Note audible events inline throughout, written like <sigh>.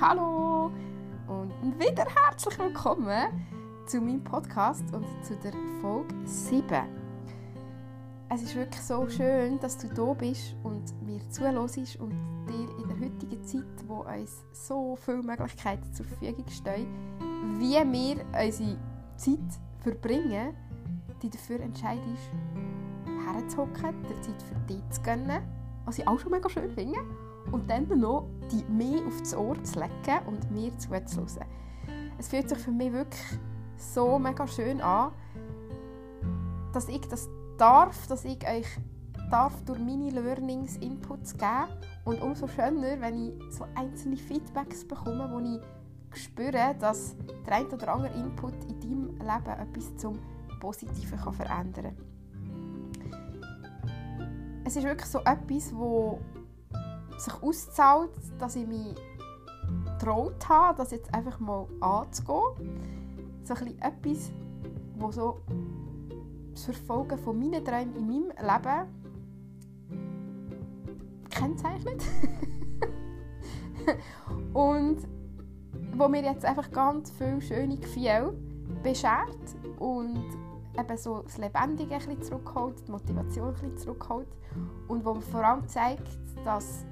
Hallo und wieder herzlich willkommen zu meinem Podcast und zu der Folge 7. Es ist wirklich so schön, dass du da bist und mir zuhörst und dir in der heutigen Zeit, wo uns so viele Möglichkeiten zur Verfügung stehen, wie wir unsere Zeit verbringen, die dafür entscheidest, herzuhocken, der Zeit für dich zu gönnen, was ich auch schon mega schön finde, und dann noch die mehr aufs Ohr zu legen und mir zuzuhören. Es fühlt sich für mich wirklich so mega schön an, dass ich das darf, dass ich euch darf durch meine Learnings Inputs geben und umso schöner, wenn ich so einzelne Feedbacks bekomme, wo ich spüre, dass der ein oder andere Input in deinem Leben etwas zum Positiven kann verändern kann. Es ist wirklich so etwas, wo sich auszahlt, dass ich mich getraut habe, das jetzt einfach mal anzugehen. So ein etwas, wo so das Verfolgen von meinen Träumen in meinem Leben kennzeichnet. <laughs> und wo mir jetzt einfach ganz viele schöne Gefühle beschert und eben so das Lebendige ein bisschen zurückholt, die Motivation ein bisschen zurückholt. Und wo mir vor allem zeigt, dass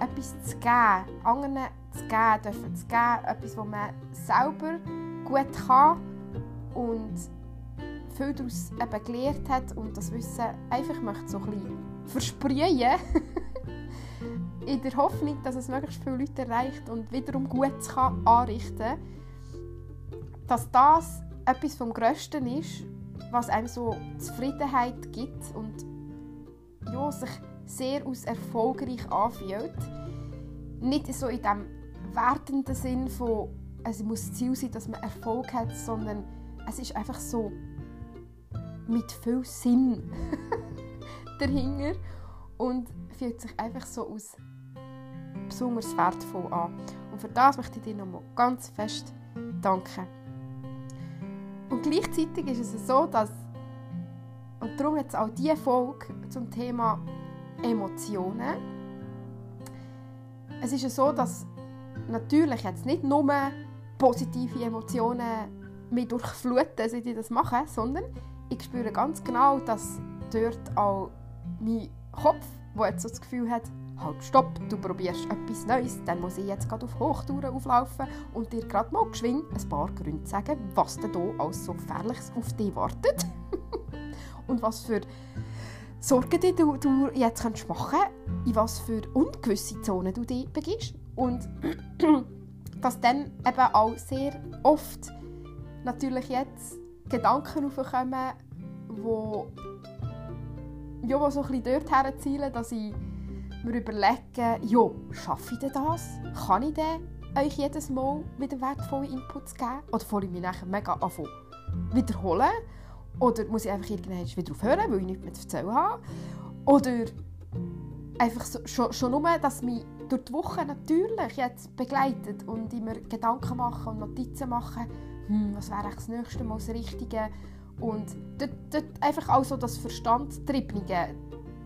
etwas zu geben, anderen zu geben, dürfen zu geben, etwas, was man selber gut kann und viel daraus eben gelernt hat und das Wissen einfach möchte so ein bisschen versprühen <laughs> in der Hoffnung, dass es möglichst viele Leute erreicht und wiederum Gutes kann anrichten dass das etwas vom Größten ist, was einem so Zufriedenheit gibt und ja, sich sehr aus erfolgreich anfühlt. Nicht so in dem wertenden Sinn von, es muss Ziel sein, dass man Erfolg hat, sondern es ist einfach so mit viel Sinn <laughs> dahinter und fühlt sich einfach so aus besonders wertvoll an. Und für das möchte ich dir nochmal ganz fest danken. Und gleichzeitig ist es so, dass und darum jetzt auch diese Folge zum Thema Emotionen. Es ist so, dass natürlich jetzt nicht nur positive Emotionen mich durchfluten, seit ich das mache, sondern ich spüre ganz genau, dass dort auch mein Kopf, der jetzt so das Gefühl hat, halt stopp, du probierst etwas Neues, dann muss ich jetzt gerade auf Hochtouren auflaufen und dir gerade mal geschwind ein paar Gründe sagen, was denn hier alles so Gefährliches auf dich wartet <laughs> und was für Sorgen die du, du jetzt kannst machen in was für ungewisse Zonen du dich begibst. Und <clears throat> dass dann eben auch sehr oft natürlich jetzt Gedanken aufkommen, wo, ja, so ein bisschen dort herzielen, dass ich mir überlege, ja, schaffe ich denn das? Kann ich denn euch jedes Mal wieder wertvolle Inputs geben? Oder soll ich mich nachher mega anfangen wiederholen? Oder muss ich einfach irgendwann wieder aufhören, weil ich nichts mehr zu erzählen habe? Oder einfach so, schon, schon nur, dass mich durch die Woche natürlich jetzt begleitet und immer Gedanken machen und Notizen machen, hm, was wäre das nächste Mal das Richtige? Und dort, dort einfach auch so das Verstandtriebnige.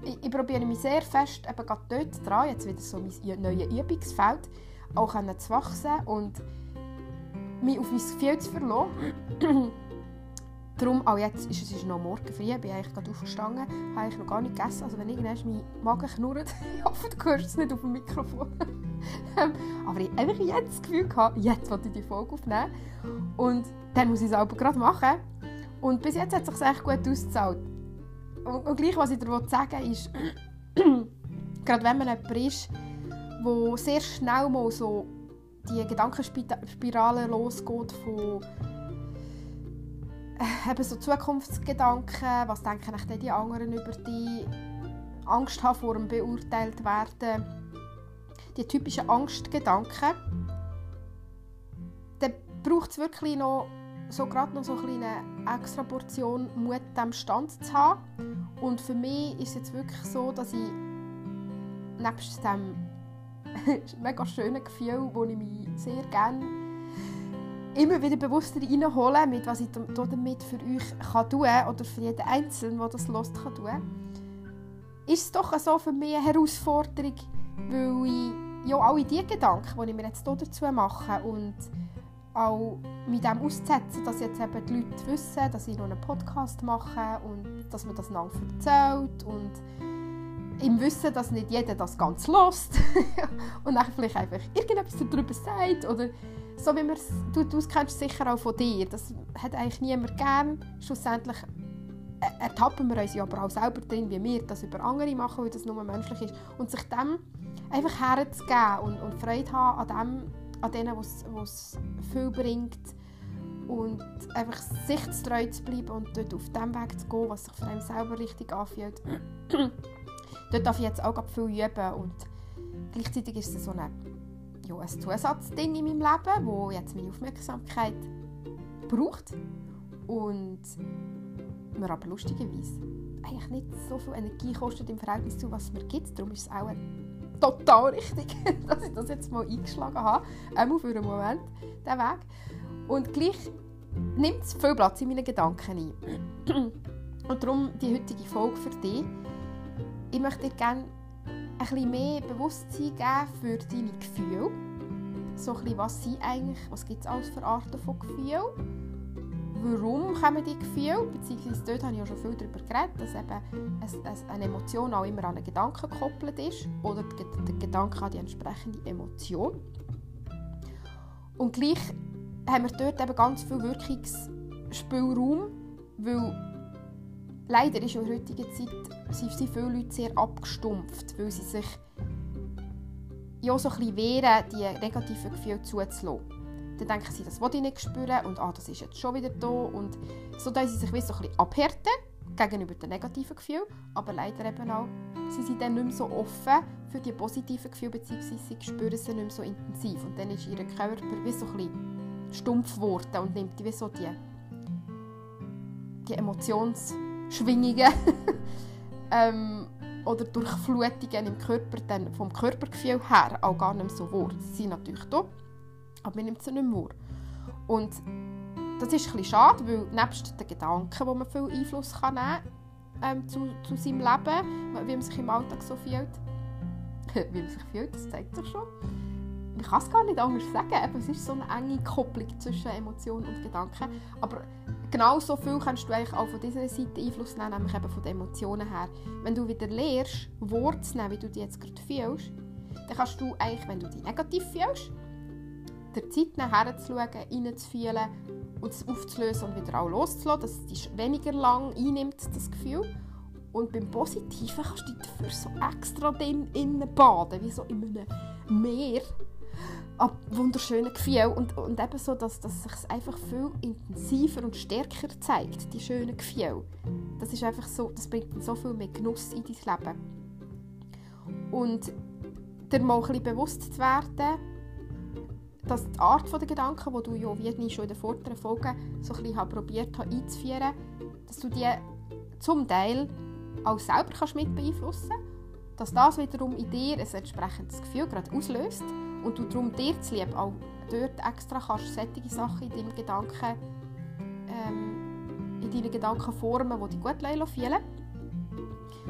Ich, ich probiere mich sehr fest, eben gerade dort dran, jetzt wieder so mein neues Übungsfeld, auch zu wachsen und mich auf mein Gefühl zu verlassen. <clears throat> Darum, auch jetzt ist es ist noch morgen früh, bin eigentlich gerade aufgestanden, habe ich noch gar nicht gegessen. Also wenn irgendwann mein Magen knurrt, <laughs> ich hoffe, du hörst es nicht auf dem Mikrofon. Ähm, aber ich habe jetzt das Gefühl gehabt, jetzt wollte ich die Folge aufnehmen. Und dann muss ich es aber gerade machen. Und bis jetzt hat es sich echt gut ausgezahlt. Und, und gleich, was ich dir sagen will, ist, <clears throat> gerade wenn man jemand ist, der sehr schnell mal so die Gedankenspirale losgeht von äh, eben so Zukunftsgedanken, was denken eigentlich die anderen über dich, Angst haben vor dem beurteilt werden, die typischen Angstgedanken, dann braucht es wirklich noch so gerade noch so eine extra Portion Mut, dem Stand zu haben. Und für mich ist es jetzt wirklich so, dass ich nebst dem <laughs> mega schönen Gefühl, wo ich mich sehr gerne immer wieder bewusster reinholen, mit was ich damit für euch kann tun oder für jeden Einzelnen, der das hört, kann tun, ist es doch so für mich eine Herausforderung, weil ich ja, alle die Gedanken, die ich mir jetzt hier dazu mache und auch mit dem auszusetzen, dass jetzt eben die Leute wissen, dass ich noch einen Podcast mache und dass man das lang erzählt und im Wissen, dass nicht jeder das ganz lost <laughs> und dann vielleicht einfach irgendetwas darüber sagt oder so wie man du, du kennst sicher auch von dir, das hat eigentlich niemand gern. Schlussendlich äh, ertappen wir uns ja aber auch selber drin, wie wir das über andere machen, weil das nur menschlich ist und sich dem einfach herzugeben und, und Freude haben an dem, an denen, was viel bringt und einfach sichtstreu zu bleiben und dort auf dem Weg zu gehen, was sich für einen selber richtig anfühlt. <clears throat> dort darf ich jetzt auch viel üben und gleichzeitig ist es so eine, ja, ein Zusatzding in meinem Leben, wo jetzt meine Aufmerksamkeit braucht und mir aber lustigerweise eigentlich nicht so viel Energie kostet im Verhältnis zu was mir gibt. Darum ist es auch total richtig, <laughs> dass ich das jetzt mal eingeschlagen habe, einmal für einen Moment, den Weg. Und gleich nimmt es viel Platz in meinen Gedanken ein. <clears throat> Und darum die heutige Folge für dich ich möchte dir gerne ein bisschen mehr Bewusstsein geben für deine Gefühle. So ein bisschen, was sind eigentlich, was gibt es alles für Arten von Gefühlen? Warum kommen die Gefühle? Beziehungsweise dort habe ich ja schon viel darüber geredet, dass eben eine Emotion auch immer an einen Gedanken gekoppelt ist oder der Gedanke an die entsprechende Emotion. Und gleich haben wir dort eben ganz viel Wirkungsspielraum, weil leider ist in der heutigen Zeit sind viele Leute sehr abgestumpft, weil sie sich ja so ein bisschen wehren, die negativen Gefühle zuzulassen. Dann denken sie, das will ich nicht spüren und ah, das ist jetzt schon wieder da. Und so dass sie sich so ein bisschen abhärten gegenüber den negativen Gefühlen, aber leider eben auch, sie sind dann nicht mehr so offen für die positiven Gefühle, beziehungsweise sie spüren sie nicht mehr so intensiv. Und dann ist ihr Körper wie so ein stumpf geworden und nimmt wie so die, die Emotions- Schwingungen <laughs> ähm, oder Durchflutungen im Körper dann vom Körpergefühl her auch gar nicht mehr so wahr. Sie sind natürlich da, aber man nimmt sie nicht mehr. Und das ist ein schade, weil nebst den Gedanken, wo man viel Einfluss kann nehmen ähm, zu, zu seinem Leben, wie man sich im Alltag so fühlt, <laughs> wie man sich fühlt, das zeigt sich schon. Ich kann es gar nicht anders sagen. es ist so eine enge Kopplung zwischen Emotionen und Gedanken. Aber genau so viel kannst du eigentlich auch von dieser Seite Einfluss nehmen, nämlich eben von den Emotionen her. Wenn du wieder lernst, Worte zu nehmen, wie du dich jetzt gerade fühlst, dann kannst du eigentlich, wenn du dich negativ fühlst, der Zeit nehmen, herzuschauen, reinzufühlen und es aufzulösen und wieder auch loszulassen, dass es weniger lang einnimmt, das Gefühl. Und beim Positiven kannst du dich dafür so extra innen baden, wie so in einem Meer ab wunderschönen Gefühlen und, und eben so, dass, dass sich einfach viel intensiver und stärker zeigt, die schönen Gefühle. Das ist einfach so, das bringt so viel mehr Genuss in dein Leben. Und dir mal ein bisschen bewusst zu werden, dass die Art der Gedanken, die du ja wie schon in den vorderen Folgen so ein bisschen probiert hast einzuführen, dass du die zum Teil auch selber kannst mit beeinflussen kannst, dass das wiederum in dir ein entsprechendes Gefühl gerade auslöst und du darum dir zu lieb auch dort extra kannst solche Sachen in deinem Gedanken ähm, in deinen Gedanken formen, die dich gut fühlen.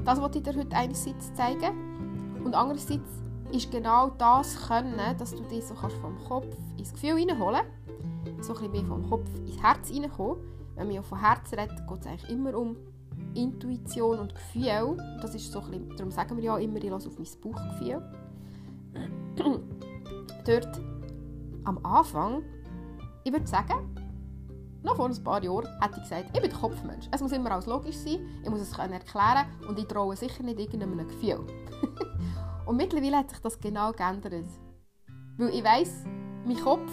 Das wollte ich dir heute einerseits zeigen und andererseits ist genau das können, dass du dich so kannst vom Kopf ins Gefühl hineinholen so ein bisschen vom Kopf ins Herz hineinkommen. Wenn man von Herz redet, geht es eigentlich immer um Intuition und Gefühl. Das ist so ein bisschen, darum sagen wir ja immer, ich lasse auf mein Bauchgefühl <clears throat> dort am Anfang, ich würde sagen, noch vor ein paar Jahren hätte ich gesagt, ich bin Kopfmensch. Es muss immer alles logisch sein, ich muss es erklären und ich traue sicher nicht irgendeinem Gefühl. <laughs> und mittlerweile hat sich das genau geändert. Weil ich weiss, mein Kopf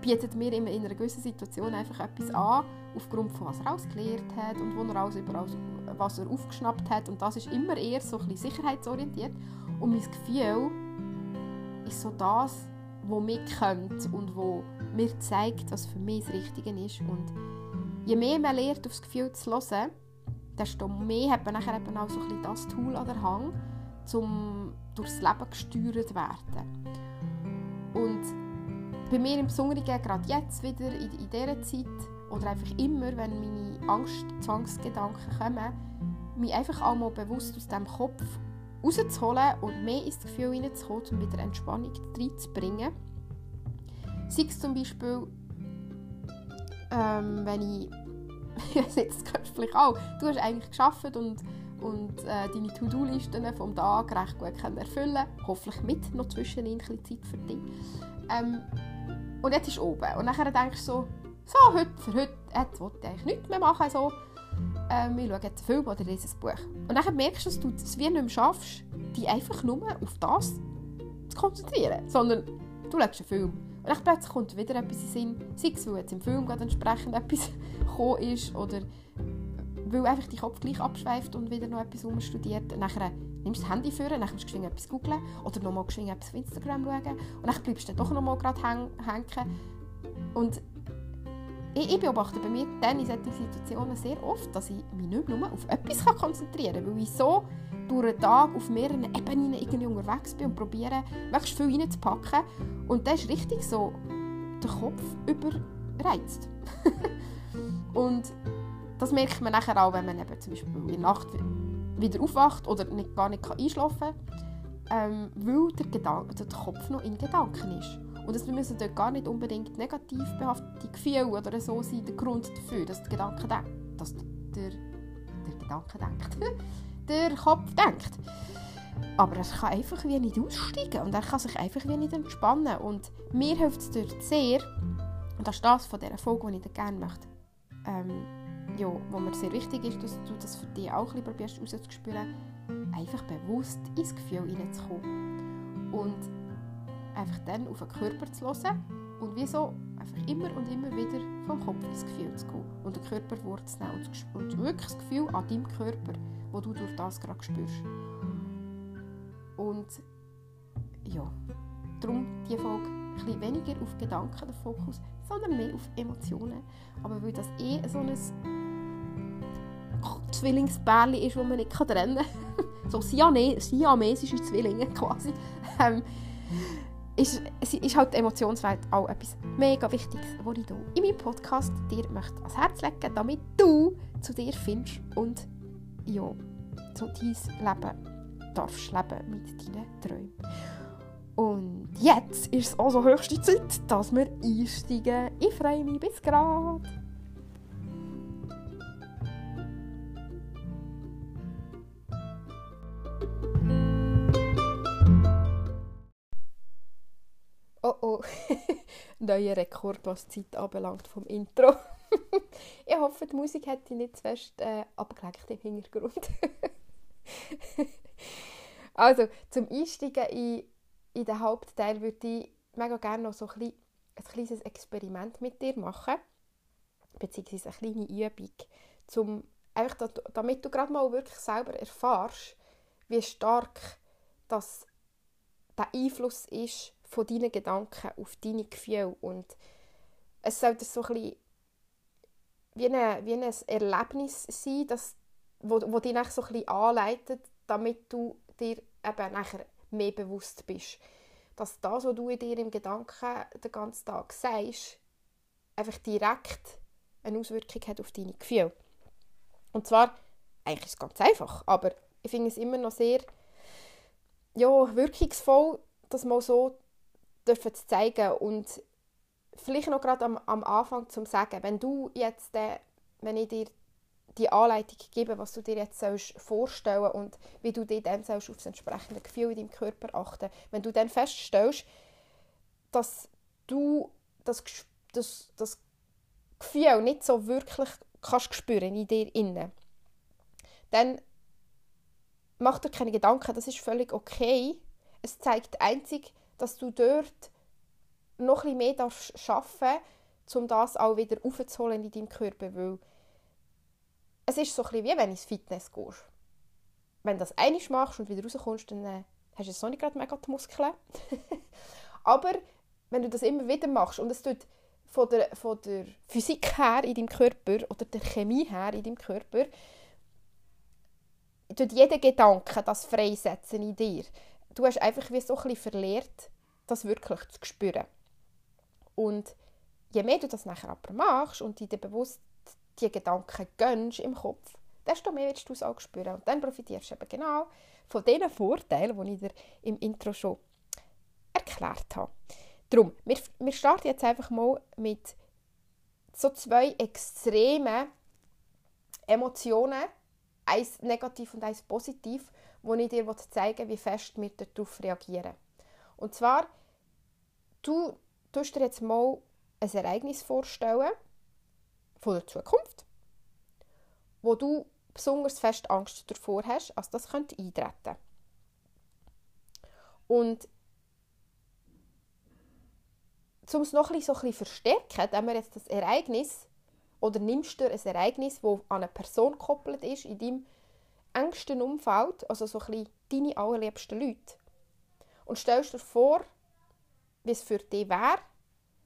bietet mir immer in einer gewissen Situation einfach etwas an, aufgrund von was er alles gelernt hat und wo er alles überall, was er aufgeschnappt hat. Und das ist immer eher so ein bisschen sicherheitsorientiert. Und mein Gefühl ist so das, wo mich kennt und wo mir zeigt, was für mich das Richtige ist. Und je mehr man lernt, aufs Gefühl zu hören, desto mehr hat man nachher eben auch so ein bisschen das Tool an der Hand, um durchs Leben gesteuert werden. Und bei mir im Besonderen, gerade jetzt wieder in, in dieser Zeit, oder einfach immer, wenn meine Angst, Zwangsgedanken kommen, mich einfach auch mal bewusst aus dem Kopf rauszuholen und mehr ins Gefühl reinzukommen, um wieder Entspannung reinzubringen. Sei es zum Beispiel, ähm, wenn ich, <laughs> jetzt vielleicht auch, du hast eigentlich geschafft und, und äh, deine To-Do-Listen vom Tag recht gut können erfüllen hoffentlich mit noch zwischen ein bisschen Zeit für dich. Ähm, und jetzt ist oben. Und dann denkst du so, so, heute, für heute, jetzt will ich eigentlich nichts mehr machen. So. Ähm, wir schauen jetzt einen Film oder lesen ein Buch. Und dann merkst du, dass du es wie nicht mehr schaffst, dich einfach nur auf das zu konzentrieren. Sondern du schaust einen Film. Und dann plötzlich kommt wieder etwas in den Sinn. Sei es, weil jetzt im Film gerade entsprechend etwas <laughs> gekommen ist oder weil einfach dein Kopf gleich abschweift und wieder noch etwas umstudiert. Dann nimmst du das Handy vor, dann musst du geschwind etwas googeln oder nochmal geschwind etwas auf Instagram schauen und dann bleibst du dann doch nochmal gerade hängen. Und ich, ich, beobachte bei mir dann in solchen Situationen sehr oft, dass ich mich nicht nur auf etwas konzentrieren kann, weil ich so durch den Tag auf mehreren Ebenen irgendwie unterwegs bin und probiere, möglichst viel reinzupacken. Und das ist richtig so der Kopf überreizt. <laughs> und das merkt man nachher auch, wenn man eben zum Beispiel in der Nacht wieder aufwacht oder nicht, gar nicht einschlafen kann, ähm, weil der, Gedan der Kopf noch in Gedanken ist. Und es müssen dort gar nicht unbedingt negativ behaftete Gefühle oder so sein, der Grund dafür, dass der Gedanke denkt. Dass der, der Gedanke denkt. <laughs> der Kopf denkt. Aber er kann einfach wie nicht aussteigen und er kann sich einfach wie nicht entspannen. Und mir hilft es dort sehr, und das ist das von dieser Folge, die ich gerne möchte, ähm, ja, wo mir sehr wichtig ist, dass du das für dich auch ein probierst rauszuspüren, einfach bewusst ins Gefühl hineinzukommen. Und einfach dann auf den Körper zu hören und wieso einfach immer und immer wieder vom Kopf ins Gefühl zu gehen und den Körper wahrzunehmen und, und wirklich das Gefühl an deinem Körper, wo du durch das gerade spürst. Und ja, darum die Folge ein bisschen weniger auf Gedanken der Fokus, sondern mehr auf Emotionen. Aber weil das eh so ein Zwillingsbärli ist, das man nicht trennen kann, <laughs> so siamesische Zwillinge <laughs> quasi, ähm, ist, ist halt die Emotionswelt auch etwas mega Wichtiges, was ich hier in meinem Podcast dir möchte ans Herz legen damit du zu dir findest und ja, so dein Leben darfst leben mit deinen Träumen. Und jetzt ist es also höchste Zeit, dass wir einsteigen. Ich freue mich bis gerade. Oh oh, <laughs> neuer Rekord, was die Zeit anbelangt vom Intro. <laughs> ich hoffe, die Musik hat dich nicht zu fest äh, abgelenkt im Hintergrund. <laughs> also, zum Einsteigen in, in den Hauptteil würde ich mega gerne noch so ein, ein kleines Experiment mit dir machen. Beziehungsweise eine kleine Übung. Zum, einfach, damit du gerade mal wirklich selber erfährst, wie stark das der Einfluss ist von deinen Gedanken auf deine Gefühle. Und es sollte so ein wie, eine, wie ein Erlebnis sein, das, wo, wo dich so ein anleitet, damit du dir eben nachher mehr bewusst bist. Dass das, was du in dir im Gedanken den ganzen Tag sagst, einfach direkt eine Auswirkung hat auf deine Gefühle. Und zwar, eigentlich ist es ganz einfach, aber ich finde es immer noch sehr ja, wirkungsvoll, das mal so dürfen zu zeigen und vielleicht noch gerade am, am Anfang zu sagen, wenn du jetzt, äh, wenn ich dir die Anleitung gebe, was du dir jetzt sollst vorstellen und wie du dir dann sollst auf das entsprechende Gefühl in deinem Körper achten, wenn du dann feststellst, dass du das, das, das Gefühl nicht so wirklich kannst spüren in dir innen, dann mach dir keine Gedanken, das ist völlig okay. Es zeigt einzig, dass du dort noch ein mehr darfst schaffen um das auch wieder aufzuholen in deinem Körper, weil es ist so ein wie wenn du ins Fitness gehst. Wenn du das einmal machst und wieder rauskommst, dann äh, hast du jetzt noch nicht gerade mega die Muskeln. <laughs> Aber wenn du das immer wieder machst und es tut von der, von der Physik her in deinem Körper oder der Chemie her in deinem Körper, tut jeder Gedanke das freisetzen in dir. Du hast einfach wie so ein verlehrt, das wirklich zu spüren. Und je mehr du das nachher aber machst und dir bewusst die Gedanken gönnst im Kopf, desto mehr wirst du es auch spüren. Und dann profitierst du eben genau von diesen Vorteilen, die ich dir im Intro schon erklärt habe. Darum, wir, wir starten jetzt einfach mal mit so zwei extremen Emotionen, eins negativ und eins positiv, wo ich dir zeigen will, wie fest wir darauf reagieren. Und zwar, du tust dir jetzt mal ein Ereignis vorstellen von der Zukunft, wo du besonders fest Angst davor hast, dass das könnte eintreten. Und um es noch ein bisschen, so ein bisschen verstärken, wenn wir jetzt das Ereignis oder nimmst du ein Ereignis, das an eine Person gekoppelt ist, in deinem engsten Umfeld, also so ein bisschen deine allerliebsten Leute, und stellst dir vor, wie es für dich wäre,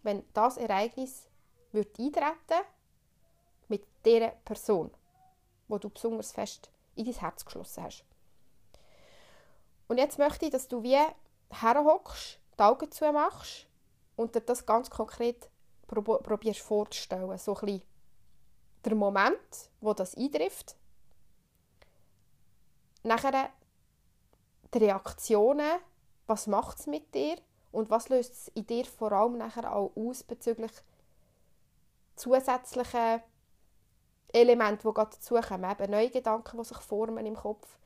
wenn das Ereignis würde eintreten mit dieser Person, wo du besonders fest in dein Herz geschlossen hast. Und jetzt möchte ich, dass du wie herhockst, die Augen zumachst und dir das ganz konkret probierst vorzustellen. So ein der Moment, wo das eintrifft. Nachher die Reaktionen, was macht es mit dir und was löst es in dir vor allem nachher auch aus bezüglich zusätzlichen Elementen, die gerade dazukommen, eben neue Gedanken, die sich formen im Kopf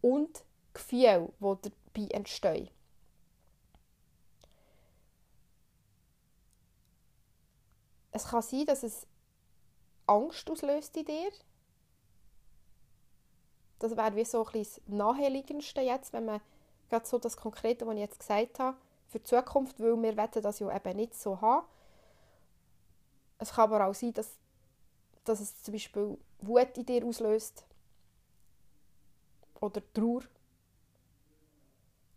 und Gefühle, die dabei entstehen. Es kann sein, dass es Angst auslöst in dir. Das wäre wie so ein das Naheliegendste jetzt, wenn man gerade so das Konkrete, was ich jetzt gesagt habe, für die Zukunft, weil wir wollen das ja eben nicht so haben. Es kann aber auch sein, dass, dass es zum Beispiel Wut in dir auslöst oder Trauer.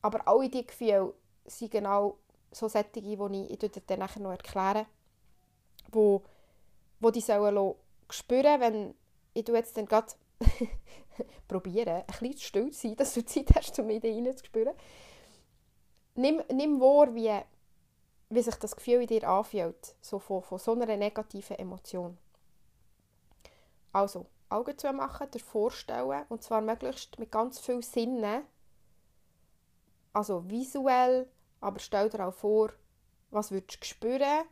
Aber alle diese Gefühle sind genau so solche, die ich, ich dir dann nachher noch erkläre, wo, wo die sollen spüren, wenn ich jetzt dann gerade <laughs> probieren, ein bisschen still zu sein, dass du Zeit hast, um in dich hineinzuspüren. Nimm, nimm wahr, wie, wie sich das Gefühl in dir anfühlt, so von, von so einer negativen Emotion. Also, Augen zu machen, dir vorstellen, und zwar möglichst mit ganz viel Sinnen, also visuell, aber stell dir auch vor, was würdest du spüren,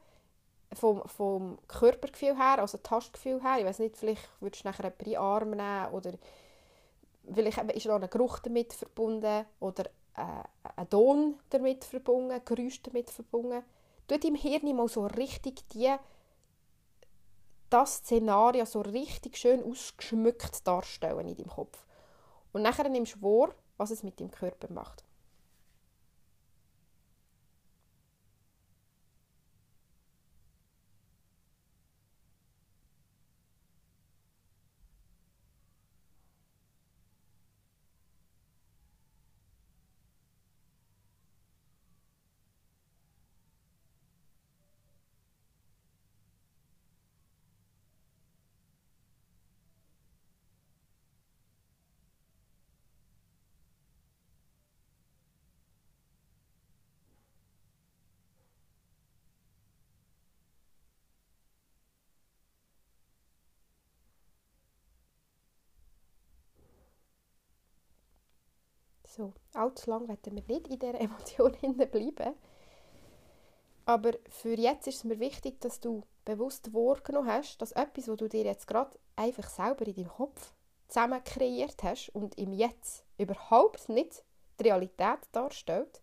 vom, vom Körpergefühl her, also Tastgefühl her, ich weiß nicht, vielleicht würdest du nachher einen Arm nehmen oder vielleicht ist noch ein Geruch damit verbunden oder äh, ein Ton damit verbunden, Geräusch damit verbunden. Du im Hirn mal so richtig die, das Szenario so richtig schön ausgeschmückt darstellen in deinem Kopf. Und nachher nimmst du wahr, was es mit deinem Körper macht. So, allzu lange werden wir nicht in dieser <laughs> Emotion bleiben. Aber für jetzt ist es mir wichtig, dass du bewusst wahrgenommen hast, dass etwas, was du dir jetzt gerade einfach selber in deinem Kopf zusammen kreiert hast und im Jetzt überhaupt nicht die Realität darstellt,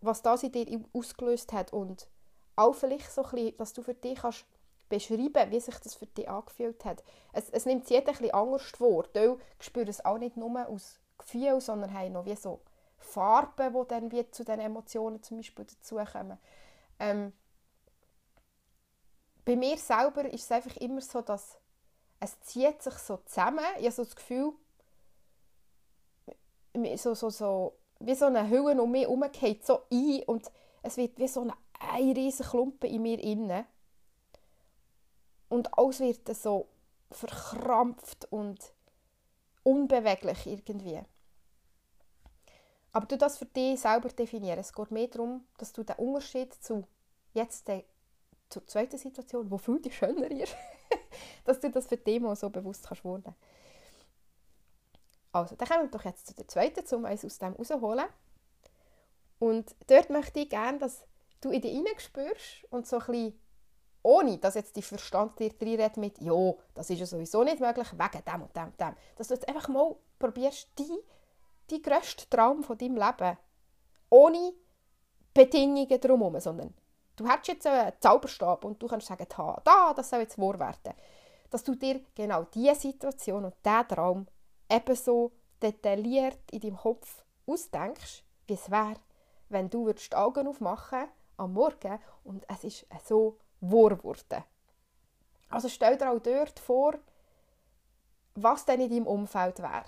was das in dir ausgelöst hat und auch vielleicht so ein bisschen, dass du für dich kannst beschreiben, wie sich das für dich angefühlt hat. Es, es nimmt jeder ein bisschen anders vor. Du spürst es auch nicht nur aus Gefühl, sondern haben noch wie so Farben, die dann wie zu den Emotionen zum Beispiel dazukommen. Ähm, bei mir selber ist es einfach immer so, dass es zieht sich so zusammen. Ich habe so das Gefühl, so, so, so, wie so eine Hülle um mich herum geht so ein und es wird wie so ein, ein riesiger Klumpen in mir inne und alles wird so verkrampft und unbeweglich irgendwie. Aber du das für dich selber definieren. Es geht mehr darum, dass du den Unterschied zu jetzt der, zur zweiten Situation, wo viel schöner ist, <laughs> dass du das für die Demo so bewusst kannst wohnen. Also, dann kommen wir doch jetzt zu der zweiten, um uns aus dem rauszuholen. Und dort möchte ich gerne, dass du in dich spürst und so ein bisschen, ohne dass jetzt die Verstand dir reinredet mit «Ja, das ist ja sowieso nicht möglich, wegen dem und dem und dem», dass du jetzt einfach mal probierst, die, die grösste Traum von deinem Leben, ohne Bedingungen drumherum, sondern du hast jetzt einen Zauberstab und du kannst sagen, da, das soll jetzt wahr werden. Dass du dir genau diese Situation und diesen Traum ebenso detailliert in deinem Kopf ausdenkst, wie es wäre, wenn du die Augen aufmachen am Morgen und es ist so wahr geworden. Also stell dir auch dort vor, was denn in deinem Umfeld wäre.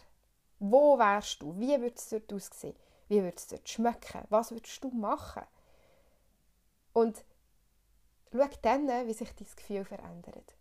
Wo wärst du? Wie würde es dort aussehen? Wie würde es dort schmecken? Was würdest du machen? Und schau dann, wie sich dein Gefühl verändert.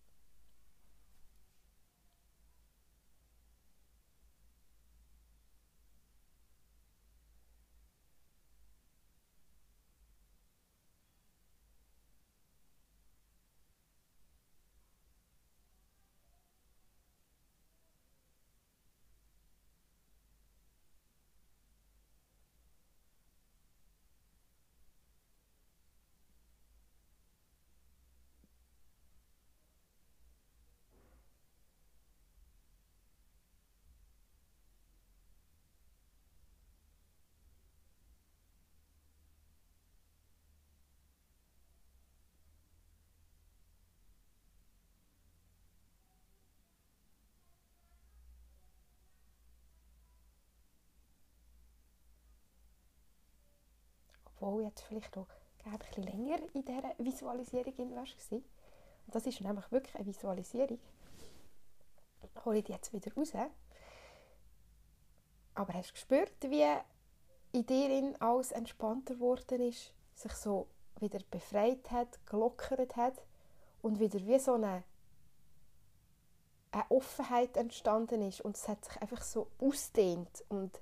Obwohl jetzt vielleicht auch ein bisschen länger in dieser Visualisierung warst. Und das ist nämlich wirklich eine Visualisierung. Hole ich die jetzt wieder raus. Aber hast du gespürt, wie in dir alles entspannter geworden ist, sich so wieder befreit hat, gelockert hat und wieder wie so eine, eine Offenheit entstanden ist und es hat sich einfach so ausdehnt und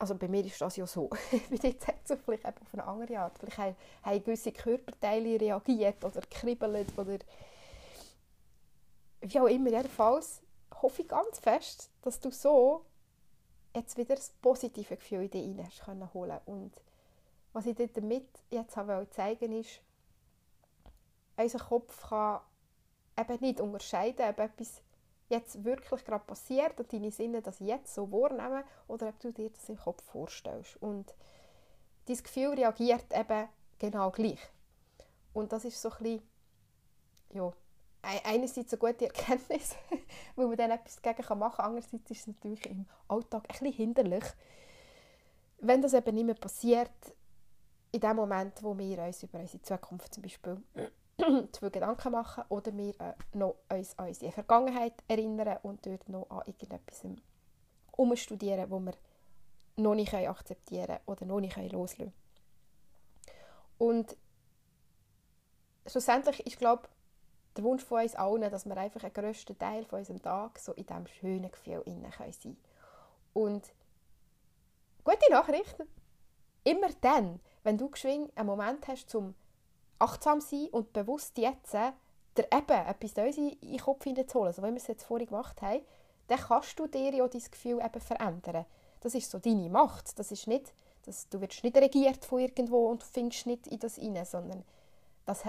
also bei mir ist das ja so, bei dir zeigt es vielleicht auf eine andere Art. Vielleicht haben, haben gewisse Körperteile reagiert oder kribbelt oder wie auch immer. Jedenfalls hoffe ich ganz fest, dass du so jetzt wieder das positive Gefühl in dich hinein können holen Und was ich dir damit jetzt habe zeigen ist, unser Kopf kann eben nicht unterscheiden, ob etwas jetzt wirklich gerade passiert und deine Sinne das jetzt so wahrnehmen oder ob du dir das im Kopf vorstellst. Und dein Gefühl reagiert eben genau gleich. Und das ist so ein bisschen, ja, einerseits eine gute Erkenntnis, <laughs> weil man dann etwas dagegen machen kann. Andererseits ist es natürlich im Alltag ein bisschen hinderlich, wenn das eben nicht mehr passiert, in dem Moment, wo wir uns über unsere Zukunft zum Beispiel <clears throat> viel Gedanken machen oder wir äh, noch uns an unsere Vergangenheit erinnern und dort noch an irgendetwas umstudieren, wo wir noch nicht akzeptieren können oder noch nicht loslassen können. Und schlussendlich ist, glaube der Wunsch von uns allen, dass wir einfach einen grössten Teil von unserem Tag so in diesem schönen Gefühl sein können. Und gute Nachricht, immer dann, wenn du geschwind einen Moment hast, zum achtsam sein und bewusst jetzt äh, der eben etwas Neues in den Kopf hineinzuholen, so wie wir es jetzt vorhin gemacht haben, dann kannst du dir ja dein Gefühl eben verändern. Das ist so deine Macht. Das ist nicht, dass du wirst nicht regiert von irgendwo und findest nicht in das rein, sondern das,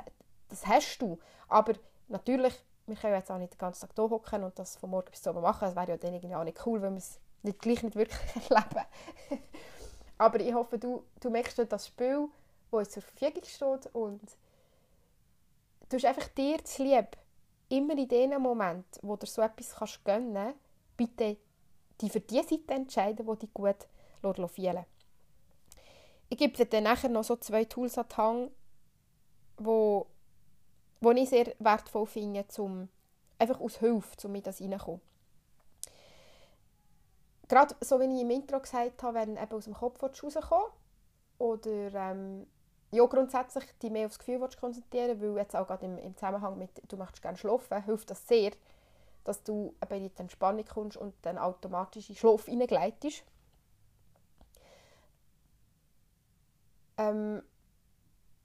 das hast du. Aber natürlich, wir können jetzt auch nicht den ganzen Tag hier hocken und das von morgen bis zum Abend machen. Das wäre ja dann irgendwie auch nicht cool, wenn wir es nicht, gleich nicht wirklich <laughs> erleben. Aber ich hoffe, du, du merkst das Spiel, das uns zur Verfügung steht und du hast einfach dir zu lieb, immer in dem Moment, wo du so etwas kannst gönnen kannst, bitte die für die Seite entscheiden, die dich gut fühlen Ich gebe dir dann nachher noch so zwei Tools an die Hand, wo, wo ich sehr wertvoll finde, um einfach aus Hilfe, um in das reinzukommen. Gerade so, wie ich im Intro gesagt habe, wenn eben aus dem Kopf rauskommen oder ähm, ja, grundsätzlich die mehr aufs Gefühl konzentrieren weil jetzt auch gerade im, im Zusammenhang mit «du möchtest gerne schlafen» hilft das sehr, dass du eben in die Entspannung kommst und dann automatisch in Schlaf hineingleitest. Ähm,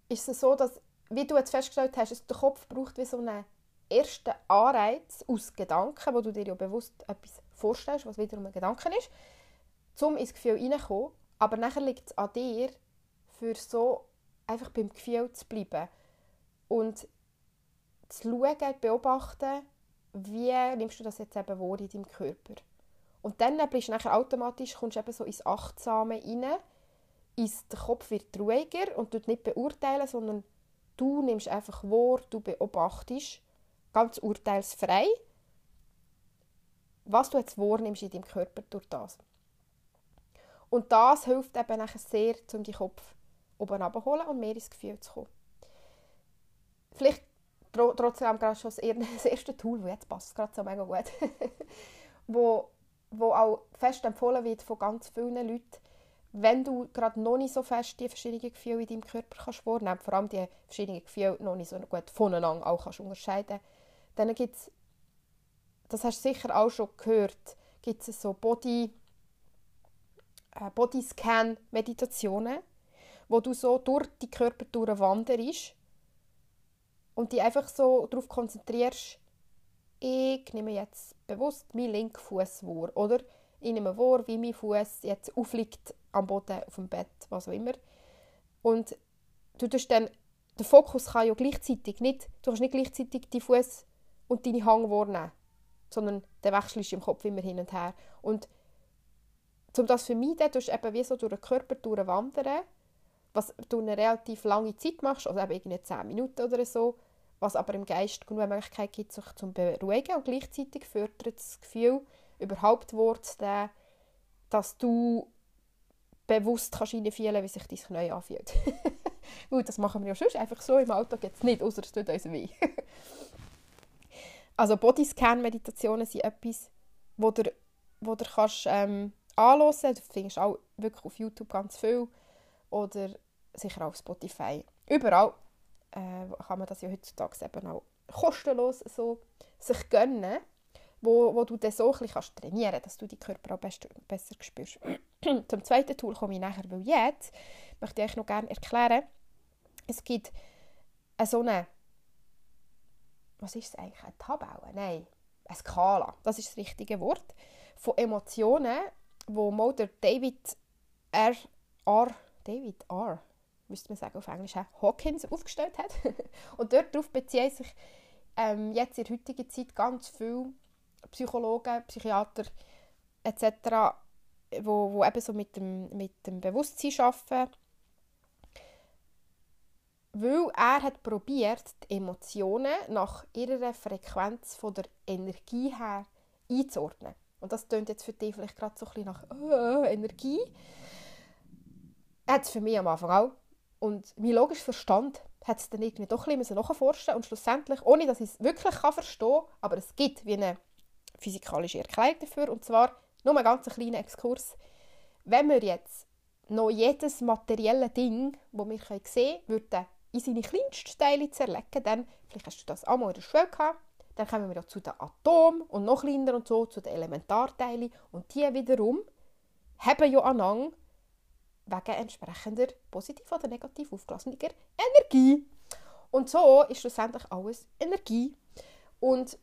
ist es so, dass, wie du jetzt festgestellt hast, der Kopf braucht wie so eine ersten Anreiz aus Gedanken, wo du dir ja bewusst etwas vorstellst, was wiederum ein Gedanke ist, zum ins Gefühl reinkommen. Aber nachher liegt es an dir, für so einfach beim Gefühl zu bleiben und zu schauen, zu beobachten, wie nimmst du das jetzt eben wahr in deinem Körper. Und dann bist du nachher automatisch, kommst eben so ins Achtsame rein, ist der Kopf wird ruhiger und du nicht beurteilen, sondern du nimmst einfach wahr, du beobachtest, ganz urteilsfrei, was du jetzt wahrnimmst in deinem Körper durch das. Und das hilft eben nachher sehr, um den Kopf oben abzuholen und mehr ins Gefühl zu kommen. Vielleicht trotzdem gerade schon das <laughs> erste Tool, das jetzt passt gerade so mega gut, <laughs> wo, wo auch fest empfohlen wird von ganz vielen Leuten, wenn du gerade noch nicht so fest die verschiedenen Gefühle in deinem Körper kannst wahrnehmen, vor allem die verschiedenen Gefühle noch nicht so gut voneinander auch kannst unterscheiden, dann gibt es, das hast du sicher auch schon gehört, gibt es so Body, äh, Bodyscan-Meditationen, wo du so durch die Körper wanderst und dich einfach so darauf konzentrierst, ich nehme jetzt bewusst meinen linken Fuß wahr oder ich nehme wahr, wie mein Fuß jetzt aufliegt am Boden, auf dem Bett, was auch immer. Und du tust dann, der Fokus kann ja gleichzeitig nicht, du kannst nicht gleichzeitig die Fuß und deine Hang wahrnehmen, sondern der wechselst im Kopf immer hin und her. Und um das zu vermeiden, tust du eben wie so durch den Körper wandern, was du eine relativ lange Zeit machst, also eben irgendwie 10 Minuten oder so, was aber im Geist genug Möglichkeit gibt, sich zu beruhigen und gleichzeitig fördert das Gefühl, überhaupt Worte dass du bewusst kannst reinfühlen wie sich dein Knie anfühlt. <laughs> Gut, das machen wir ja schon einfach so im Alltag jetzt nicht, außer es tut uns weh. <laughs> also Bodyscan-Meditationen sind etwas, wo du, wo du kannst, ähm, anhören Du findest auch wirklich auf YouTube ganz viel oder sicher auf Spotify. Überall äh, kann man das ja heutzutage eben auch kostenlos so sich gönnen wo, wo du dann so ein bisschen trainieren kannst, dass du die Körper auch best, besser spürst. <clears throat> Zum zweiten Tool komme ich nachher, weil jetzt möchte ich euch noch gerne erklären, es gibt eine so eine, was ist es eigentlich, eine Tabelle? Nein, eine Skala, das ist das richtige Wort, von Emotionen, wo mal David R. R. David R. müsste man sagen auf Englisch, Hawkins aufgestellt hat. <laughs> Und dort darauf beziehen sich ähm, jetzt in der heutigen Zeit ganz viele Psychologen, Psychiater etc., wo, wo eben so mit dem, mit dem Bewusstsein arbeiten. Weil er hat probiert, die Emotionen nach ihrer Frequenz von der Energie her einzuordnen. Und das klingt jetzt für dich vielleicht gerade so ein bisschen nach äh, Energie. Hat es für mich am Anfang auch. Und mein logischer Verstand hat es dann irgendwie doch ein bisschen nachforschen und schlussendlich, ohne dass ich es wirklich verstehen kann, aber es gibt wie eine physikalische Erklärung dafür. Und zwar nur ein ganz kleiner Exkurs. Wenn wir jetzt noch jedes materielle Ding, das wir sehen können, würden in seine kleinsten Teile zerlegen, dann, vielleicht hast du das auch mal in der Schule gehabt, dann kommen wir ja zu den Atomen und noch kleiner und so, zu den Elementarteilen. Und die wiederum haben ja aneinander wegen entsprechender positiv oder negativ aufgelassener Energie. Und so ist schlussendlich alles Energie. Und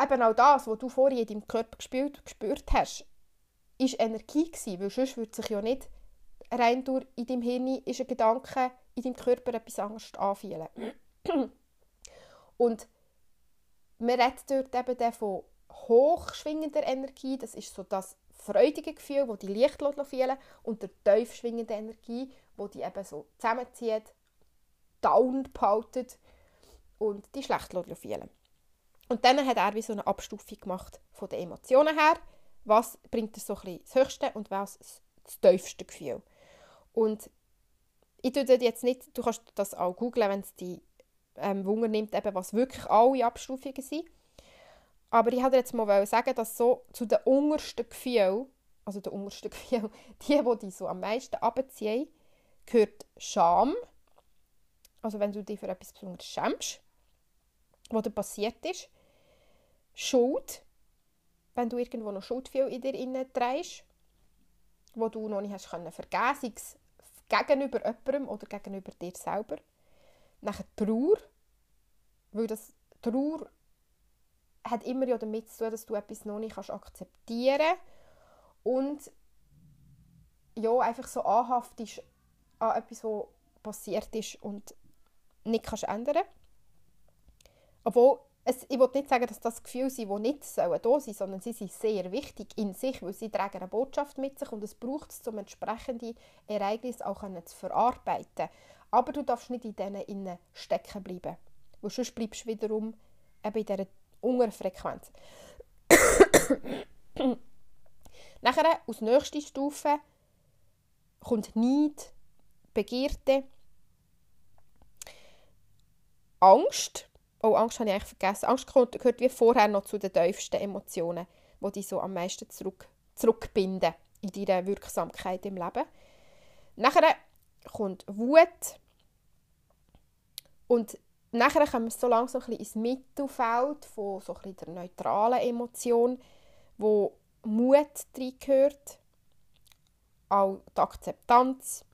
eben auch das, was du vorhin in deinem Körper gespürt, gespürt hast, ist Energie gewesen, weil sonst würde sich ja nicht rein durch in deinem Hirn ist ein Gedanke in deinem Körper etwas anderes anfühlen. Und man redet dort eben von hochschwingender Energie, das ist so das freudige Gefühl, wo die Licht fühlen und der tief schwingende Energie, wo die eben so zusammenzieht, down behaltet und die schlecht fühlen. Und dann hat er wie so eine Abstufung gemacht von den Emotionen her. Was bringt er so ein das höchste und was das tiefste Gefühl. Und ich tue jetzt nicht, du kannst das auch googlen, wenn es die ähm, Wunder nimmt, eben, was wirklich alle Abstufungen sind. Aber ich wollte jetzt mal sagen, dass so zu den untersten Gefühlen, also den untersten <laughs> Gefühlen, die, die dich so am meisten abziehen, gehört Scham. Also wenn du dich für etwas besonders schämst, was dir passiert ist. Schuld, wenn du irgendwo noch Schuldgefühl in dir innen trägst, wo du noch nicht hast können vergeben, gegenüber jemandem oder gegenüber dir selber. Nachher Trauer, weil das Trauer hat immer ja damit zu tun, dass du etwas noch nicht akzeptieren kannst und ja, einfach so anhaftest an etwas, was passiert ist und nicht kannst ändern Obwohl, es, ich will nicht sagen, dass das Gefühle sind, die nicht sollen da sein sondern sie sind sehr wichtig in sich, weil sie tragen eine Botschaft mit sich und es braucht es, um entsprechende Ereignisse auch zu verarbeiten. Aber du darfst nicht in denen stecken bleiben, weil sonst bleibst du wiederum eben in dieser unteren Frequenz. Nachher, aus nächster Stufe, kommt Neid, Begierde, Angst. Oh, Angst habe ich eigentlich vergessen. Angst gehört wie vorher noch zu den tiefsten Emotionen, die dich so am meisten zurück, zurückbinden in deiner Wirksamkeit im Leben. Nachher kommt Wut. Und nachher kommen wir so langsam ein ins Mittelfeld von so ein der neutralen Emotion, wo Mut reingehört, auch die Akzeptanz,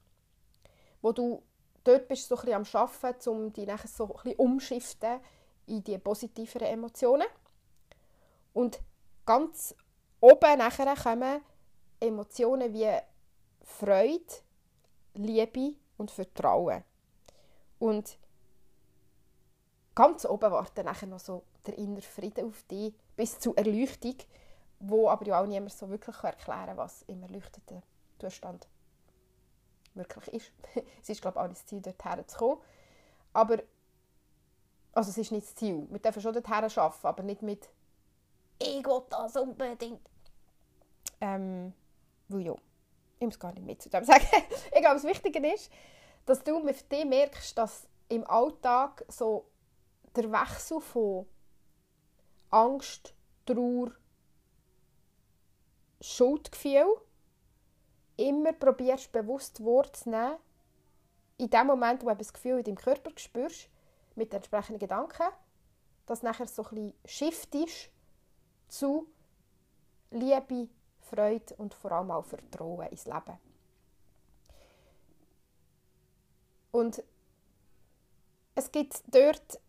wo du dort bist so ein am Arbeiten, um dich nachher so ein umschiften in die positiveren Emotionen. Und ganz oben nachher kommen Emotionen wie Freude, Liebe und Vertrauen. Und ganz oben wartet nachher noch so der innere Frieden auf dich, bis zur Erleuchtung, wo aber ja auch niemand so wirklich erklären kann, was im erleuchteten Zustand wirklich ist. <laughs> es ist, glaube ich, auch das Ziel, dorthin zu kommen. Aber, also es ist nicht das Ziel. Wir dürfen schon dorthin arbeiten, aber nicht mit «Ich will das unbedingt». Ähm, weil ja, ich muss gar nicht mit zu dem <laughs> sagen. ich glaube, das Wichtige ist, dass du mit dir merkst, dass im Alltag so der Wechsel von Angst, Trauer, Schuldgefühl immer probierst, bewusst wahrzunehmen, in dem Moment, wo du das Gefühl in deinem Körper spürst, mit den entsprechenden Gedanken, dass nachher so ein Shift ist zu Liebe, Freude und vor allem auch Vertrauen ins Leben. Und es gibt dort,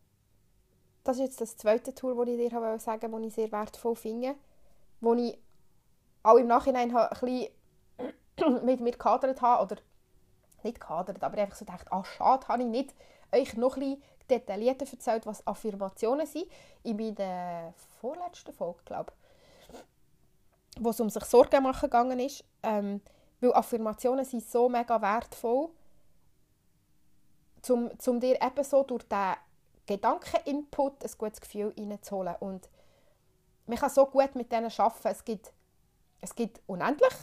das ist jetzt das zweite Tool, das ich dir sagen wollte, das ich sehr wertvoll finde, wo ich auch im Nachhinein ein <clears throat> mit mir gehadert habe, oder nicht gehadert, aber einfach so gedacht, ah, schade, habe ich nicht euch noch ein bisschen detaillierter erzählt, was Affirmationen sind. In der vorletzten Folge, glaube ich, wo es um sich Sorgen machen gegangen ist. Ähm, weil Affirmationen sind so mega wertvoll, um, um dir eben so durch diesen Gedankeninput ein gutes Gefühl reinzuholen. Und man kann so gut mit denen arbeiten. Es gibt, es gibt unendlich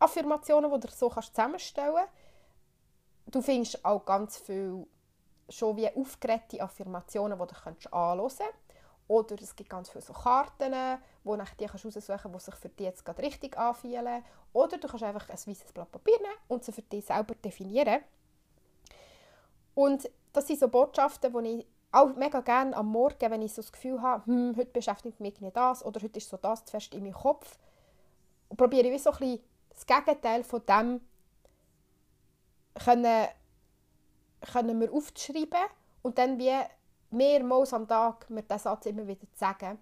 Affirmationen, die du so kannst zusammenstellen kannst. Du findest auch ganz viel schon wie aufgeregte Affirmationen, die du kannst anhören kannst. Oder es gibt ganz viele so Karten, wo du die kannst aussuchen kannst, die sich für dich jetzt gerade richtig anfühlen. Oder du kannst einfach ein weißes Blatt Papier nehmen und sie für dich selber definieren. Und das sind so Botschaften, die ich auch mega gerne am Morgen, wenn ich so das Gefühl habe, hm, heute beschäftigt mich nicht das oder heute ist so das zu fest in meinem Kopf, und probiere ich so ein bisschen das Gegenteil von dem können, können wir aufschreiben und dann wie mehrmals am Tag mir diesen Satz immer wieder zu sagen,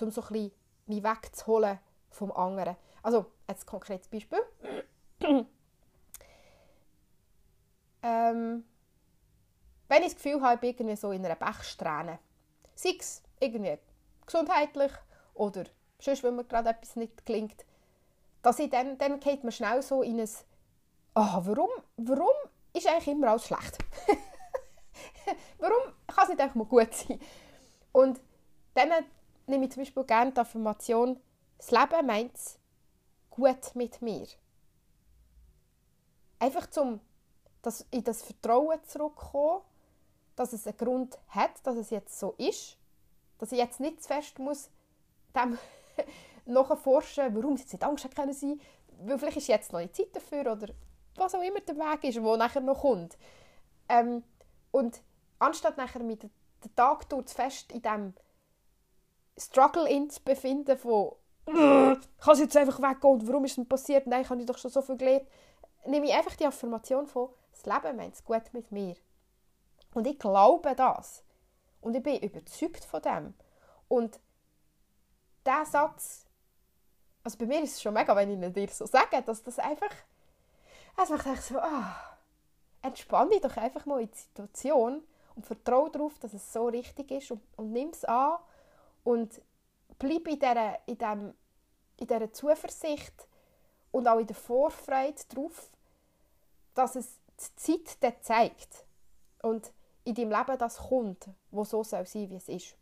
um so ein bisschen mich wegzuholen vom anderen. Also, jetzt ein konkretes Beispiel. <clears throat> ähm, wenn ich das Gefühl habe, ich bin irgendwie so in einer Bechsträhne, sei es irgendwie gesundheitlich oder sonst, wenn mir gerade etwas nicht gelingt, dass ich dann, dann geht man schnell so in ein «Ah, warum, warum ist eigentlich immer alles schlecht? <laughs> warum kann es nicht einfach mal gut sein?» Und dann nehme ich zum Beispiel gerne die Affirmation «Das Leben meint es gut mit mir». Einfach dass in das Vertrauen zurückkommen, dass es einen Grund hat, dass es jetzt so ist, dass ich jetzt nicht zu fest muss dem <laughs> nachforschen, warum sie jetzt nicht Angst können weil vielleicht ist jetzt noch nicht Zeit dafür oder was auch immer der Weg ist, wo nachher noch kommt. Ähm, und anstatt nachher mit den Tag durch fest in diesem Struggle in zu befinden von kann es jetzt einfach weggehen und warum ist es passiert, nein, ich habe doch schon so viel gelernt, nehme ich einfach die Affirmation von das Leben meint es gut mit mir. Und ich glaube das. Und ich bin überzeugt von dem. Und dieser Satz, also bei mir ist es schon mega, wenn ich dir so sage, dass das einfach, also ich denke so, ah, entspann dich doch einfach mal in die Situation und vertraue darauf, dass es so richtig ist und, und nimm es an und bleib in dieser, in, dem, in dieser Zuversicht und auch in der Vorfreude darauf, dass es die Zeit dann zeigt und in deinem Leben das kommt, wo so soll wie es ist.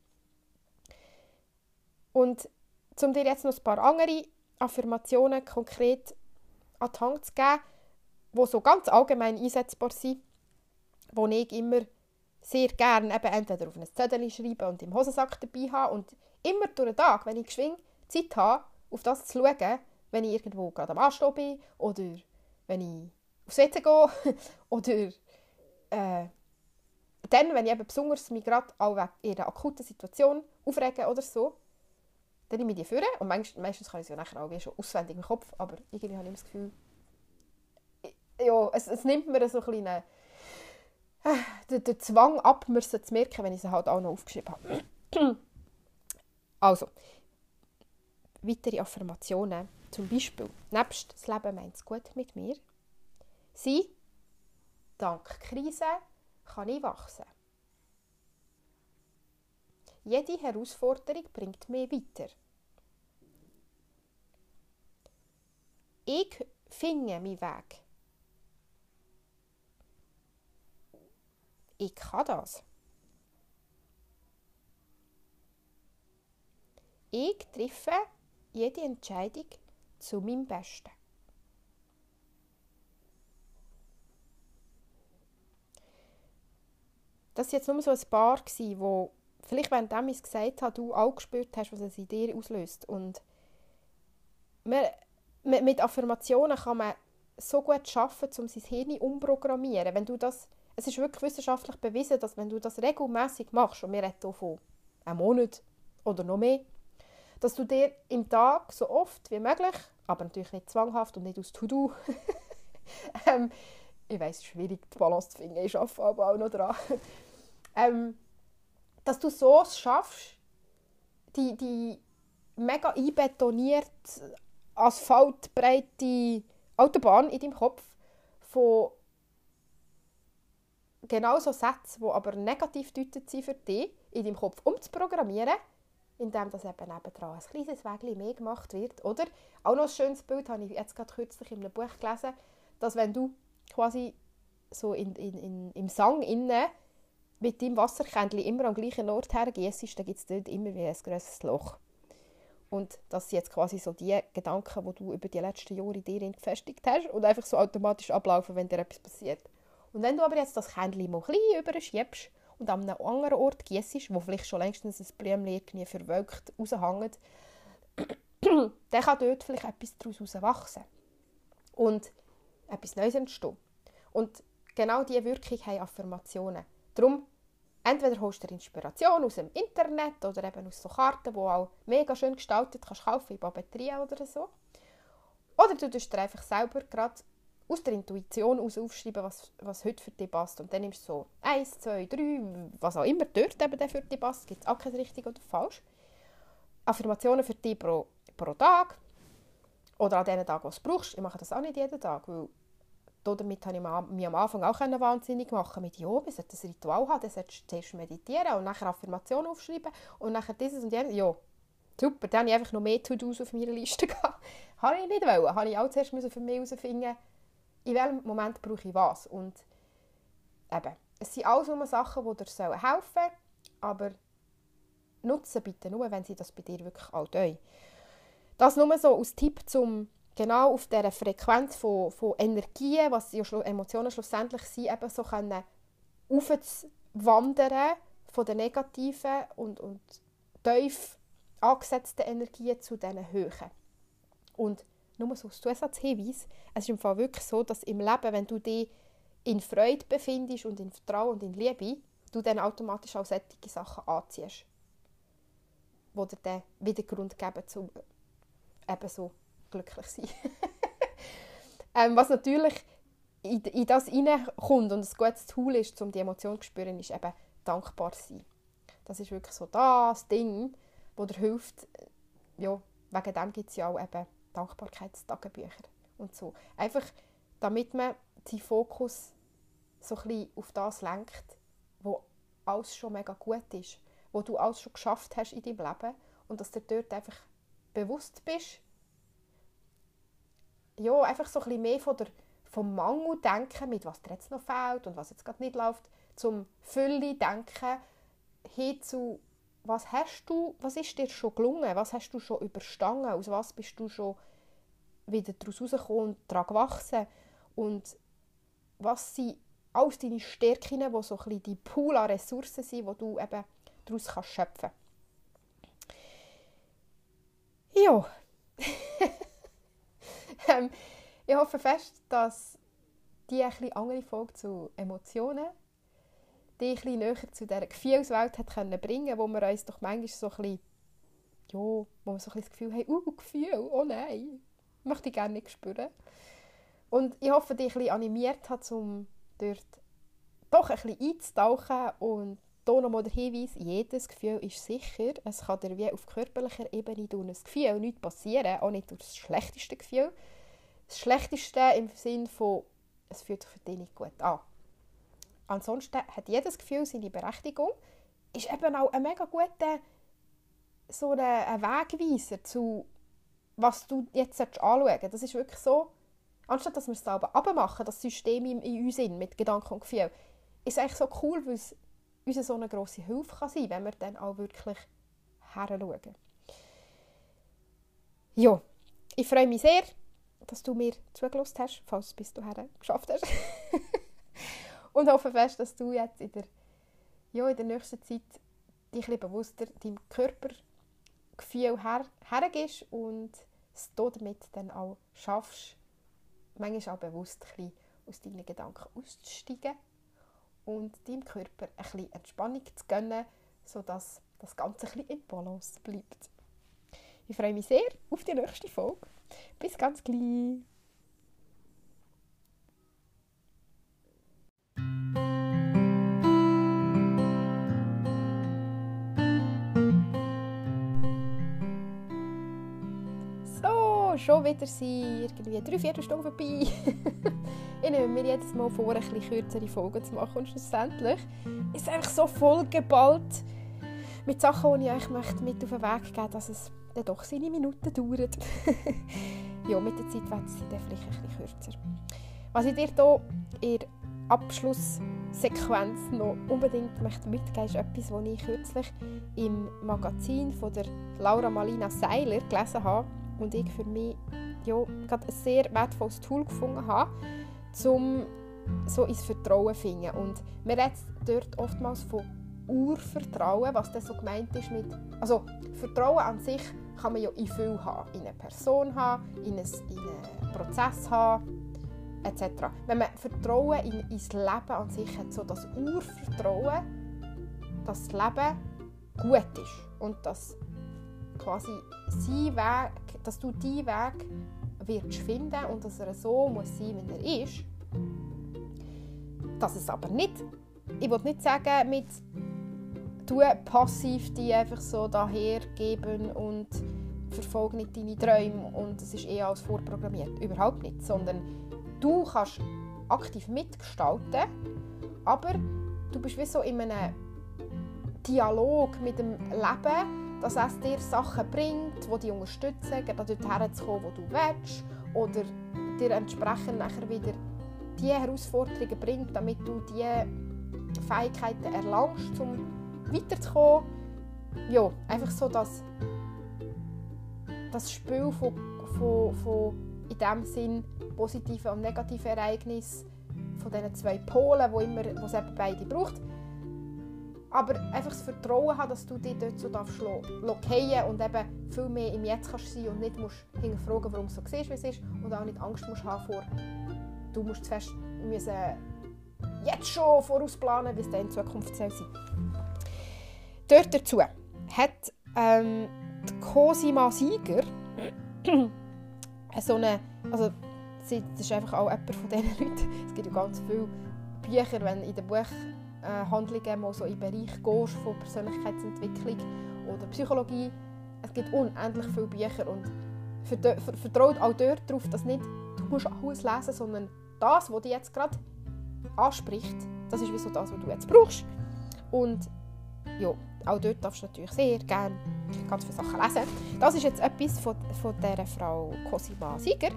Und um dir jetzt noch ein paar andere Affirmationen konkret an die Hand zu geben, die so ganz allgemein einsetzbar sind, wo ich immer sehr gerne eben entweder auf ein Zettel schreibe und im Hosensack dabei habe und immer durch den Tag, wenn ich geschwind Zeit habe, auf das zu schauen, wenn ich irgendwo gerade am Anstehen bin oder wenn ich aufs WC gehe <laughs> oder äh, dann, wenn ich eben besonders mich gerade auch in einer akuten Situation aufrege oder so, dann nehme ich die führen und meistens, meistens kann ich sie ja nachher auch schon auswendig im Kopf, aber irgendwie habe ich das Gefühl, ja, es, es nimmt mir so ein äh, den, den Zwang ab, mir zu merken, wenn ich sie halt auch noch aufgeschrieben habe. also, weitere Affirmationen. Zum Beispiel, nebst das Leben meint es gut mit mir, sie, dank Krise kann ich wachsen. Jede Herausforderung bringt mich weiter. Ich finde meinen Weg. Ich kann das. Ich treffe jede Entscheidung zu meinem Besten. Das waren jetzt nur so ein paar, wo vielleicht während ich es gesagt habe, du auch gespürt hast, was es in dir auslöst. Und mit Affirmationen kann man so gut arbeiten, um sein Hirn umprogrammieren. Wenn du das, es ist wirklich wissenschaftlich bewiesen, dass wenn du das regelmäßig machst, und wir reden hier von einem Monat oder noch mehr, dass du dir im Tag so oft wie möglich, aber natürlich nicht zwanghaft und nicht aus To-Do, <laughs> ähm, ich weiß, schwierig, die Balance zu finden, ich arbeite aber auch noch dran, <laughs> ähm, dass du so schaffst, die, die mega einbetonierte, asphaltbreite Autobahn in deinem Kopf von genau so Sätzen, die aber negativ deutet sind für dich, in deinem Kopf umzuprogrammieren, indem das eben nebendran ein kleines Wägchen mehr gemacht wird. Oder auch noch ein schönes Bild habe ich jetzt gerade kürzlich in einem Buch gelesen, dass wenn du quasi so in, in, in, im Sang innen mit deinem Wasserkännchen immer am gleichen Ort hergießt, dann gibt es dort immer wie ein grosses Loch. Und das sind jetzt quasi so die Gedanken, die du über die letzten Jahre in dir gefestigt hast und einfach so automatisch ablaufen, wenn dir etwas passiert. Und wenn du aber jetzt das Kännchen mal ein überschiebst und an einem anderen Ort gießt, wo vielleicht schon längstens ein Blümchen irgendwie verwölkt raushängt, <coughs> dann kann dort vielleicht etwas daraus wachsen und etwas Neues entstehen. Und genau diese Wirkung haben Affirmationen. Darum entweder holst du Inspiration aus dem Internet oder eben aus so Karten, die auch mega schön gestaltet kannst kaufen in Papeterie oder so. Oder du tust dir einfach selber gerade aus der Intuition aus aufschreiben, was, was heute für dich passt. Und dann nimmst du so eins, zwei, drei, was auch immer dort eben für dich passt. Gibt es auch kein richtig oder falsch. Affirmationen für dich pro, pro Tag. Oder an den Tagen, die du brauchst. Ich mache das auch nicht jeden Tag, weil damit habe ich mich am Anfang auch wahnsinnig machen mit, ja, wir sollten ein Ritual haben, dann solltest du zuerst meditieren und nachher Affirmationen aufschreiben und nachher dieses und jenes. Ja, super, dann habe ich einfach noch mehr To-Dos auf meiner Liste <laughs> gehabt. habe ich nicht wollen. Habe ich auch zuerst für mich herausfinden, in welchem Moment brauche ich was. Und eben, es sind alles nur Sachen, die dir helfen sollen, aber nutze bitte nur, wenn sie das bei dir wirklich auch tun. Das nur so als Tipp zum genau auf dieser Frequenz von, von Energien, was ja Emotionen schlussendlich sind, eben so können aufzuwandern von den negativen und, und tief angesetzten Energien zu diesen Höhen. Und nur so als Zusatzhinweis, es ist im Fall wirklich so, dass im Leben, wenn du dich in Freude befindest und in Vertrauen und in Liebe, du dann automatisch auch solche Sachen anziehst, die dir dann wieder Grund geben, um eben so glücklich sein. <laughs> ähm, was natürlich in, in das hineinkommt und ein gutes Tool ist, um die Emotion zu spüren, ist eben dankbar sein. Das ist wirklich so das Ding, das dir hilft, ja, wegen dem gibt es ja auch eben Dankbarkeitstagebücher und so. Einfach, damit man seinen Fokus so ein bisschen auf das lenkt, wo alles schon mega gut ist, wo du alles schon geschafft hast in deinem Leben und dass du dort einfach bewusst bist, ja, einfach so ein bisschen mehr von der, vom Mangel denken, mit was dir jetzt noch fehlt und was jetzt gerade nicht läuft, zum Fülle denken, hin zu was hast du, was ist dir schon gelungen, was hast du schon überstanden, aus was bist du schon wieder daraus rausgekommen und daran gewachsen? Und was sind alles deine Stärken, die so ein bisschen die Pool an Ressourcen sind, die du eben daraus kannst schöpfen Ja. Ähm, ich hoffe fest, dass die ein andere Folge zu Emotionen die ein näher zu dieser Gefühlswelt hat können bringen wo wir uns doch manchmal so ein bisschen, ja, wo wir so ein das Gefühl haben, uh, Gefühl, oh nein, möchte ich gerne nicht spüren. Und ich hoffe, dich ein bisschen animiert hat, um dort doch ein bisschen einzutauchen und hier nochmal der Hinweis, jedes Gefühl ist sicher. Es kann dir wie auf körperlicher Ebene durch ein Gefühl nichts passieren, auch nicht durch das schlechteste Gefühl. Das schlechteste im Sinne von, es fühlt sich für dich nicht gut an. Ansonsten hat jedes Gefühl seine Berechtigung. Ist eben auch ein mega guter so ein Wegweiser zu, was du jetzt anschauen solltest. Das ist wirklich so, anstatt dass wir es selber abmachen, das System in, uns in, mit Gedanken und Gefühl, ist eigentlich so cool, weil es uns so eine grosse Hilfe kann sein wenn wir dann auch wirklich heranschauen. Ja, ich freue mich sehr, dass du mir zugelassen hast, falls du bis dahin geschafft hast. <laughs> und hoffe fest, dass du jetzt in der, ja, in der nächsten Zeit dich ein bewusster deinem Körpergefühl her, hergehst und es damit dann auch schaffst, manchmal auch bewusst ein bisschen aus deinen Gedanken auszusteigen und deinem Körper ein bisschen Entspannung zu gönnen, sodass das Ganze ein bisschen in Balance bleibt. Ich freue mich sehr auf die nächste Folge. Bis ganz gleich! Schon wieder sind irgendwie drei, vier Stunden vorbei. <laughs> ich nehme mir jedes Mal vor, ein bisschen kürzere Folgen zu machen und schlussendlich ist es einfach so voll geballt mit Sachen, die ich euch mit auf den Weg geben möchte, dass es dann doch seine Minuten dauert. <laughs> ja, mit der Zeit wird es dann vielleicht ein bisschen kürzer. Was ich dir hier in der Abschlusssequenz noch unbedingt möchte mitgeben möchte, ist etwas, das ich kürzlich im Magazin von der Laura Malina Seiler gelesen habe und ich für mich ja, gerade ein sehr wertvolles Tool gefunden habe, um so ins Vertrauen zu finden. Und wir reden dort oftmals von Urvertrauen, was das so gemeint ist mit... Also Vertrauen an sich kann man ja in viel haben. In eine Person haben, in einen, in Prozess haben, etc. Wenn man Vertrauen in, ins Leben an sich hat, so das Urvertrauen, dass das Leben gut ist und dass quasi sein Weg, dass du deinen Weg wirst finden und dass er so muss sein, wie er ist. Dass es aber nicht, ich will nicht sagen, mit du passiv die einfach so dahergeben und verfolge nicht deine Träume und es ist eher als vorprogrammiert. Überhaupt nicht, sondern du kannst aktiv mitgestalten, aber du bist wie so in einem Dialog mit dem Leben dass es dir Sachen bringt, die dich unterstützen, gerade dorthin zu kommen, wo du willst, oder dir entsprechend nachher wieder die Herausforderungen bringt, damit du die Fähigkeiten erlangst, um weiterzukommen. Ja, einfach so das, das Spiel von, von, von in dem Sinn positiven und negativen Ereignissen, von diesen zwei Polen, wo, immer, wo es eben beide braucht, aber einfach das Vertrauen haben, dass du dich dort so darfst und eben viel mehr im Jetzt kannst sein und nicht musst hinterfragen, warum es so ist, wie es ist und auch nicht Angst musst haben vor, du musst zuerst müssen jetzt schon vorausplanen, wie es dann in Zukunft sein soll. Dort dazu hat ähm, die Cosima Sieger <clears throat> so eine, also das ist einfach auch jemand von diesen Leuten, es gibt ja ganz viele Bücher, wenn in dem Buch äh, Handlungen mal so im Bereich gehst von Persönlichkeitsentwicklung oder Psychologie, es gibt unendlich viele Bücher und vertraut auch dort darauf, dass nicht du musst alles lesen, sondern das, was dich jetzt gerade anspricht, das ist wie so das, was du jetzt brauchst. Und ja, auch dort darfst du natürlich sehr gerne ganz viele Sachen lesen. Das ist jetzt etwas von, von dieser Frau Cosima Sieger,